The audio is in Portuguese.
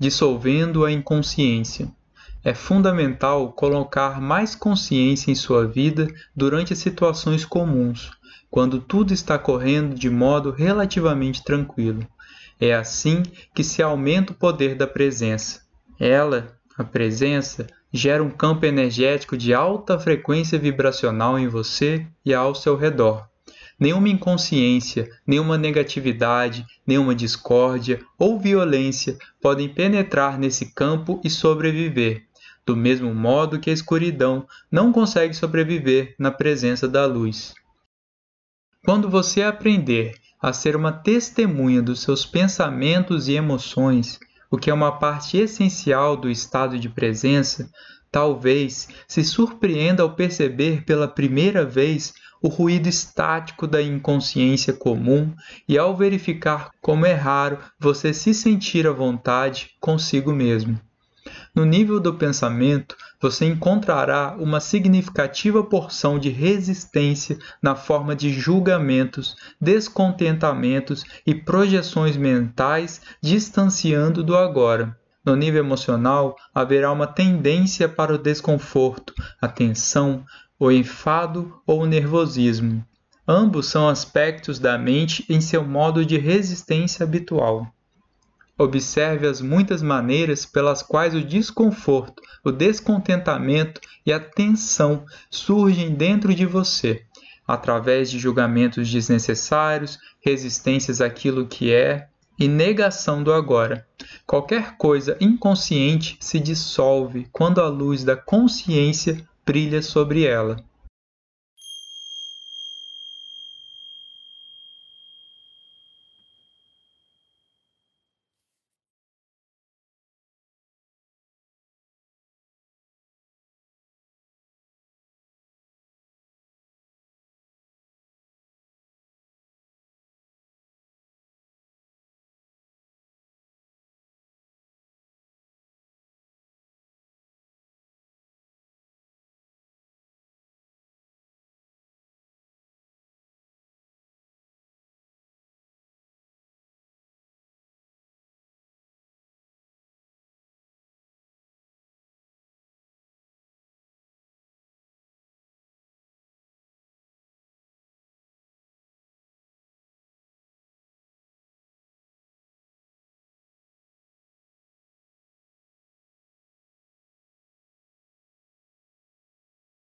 dissolvendo a inconsciência. É fundamental colocar mais consciência em sua vida durante situações comuns, quando tudo está correndo de modo relativamente tranquilo. É assim que se aumenta o poder da presença. Ela, a presença, gera um campo energético de alta frequência vibracional em você e ao seu redor. Nenhuma inconsciência, nenhuma negatividade, nenhuma discórdia ou violência podem penetrar nesse campo e sobreviver, do mesmo modo que a escuridão não consegue sobreviver na presença da luz. Quando você aprender a ser uma testemunha dos seus pensamentos e emoções, o que é uma parte essencial do estado de presença, talvez se surpreenda ao perceber pela primeira vez o ruído estático da inconsciência comum e ao verificar como é raro você se sentir à vontade consigo mesmo. No nível do pensamento, você encontrará uma significativa porção de resistência na forma de julgamentos, descontentamentos e projeções mentais distanciando do agora. No nível emocional, haverá uma tendência para o desconforto, a tensão, o enfado ou o nervosismo. Ambos são aspectos da mente em seu modo de resistência habitual. Observe as muitas maneiras pelas quais o desconforto, o descontentamento e a tensão surgem dentro de você, através de julgamentos desnecessários, resistências àquilo que é e negação do agora. Qualquer coisa inconsciente se dissolve quando a luz da consciência brilha sobre ela.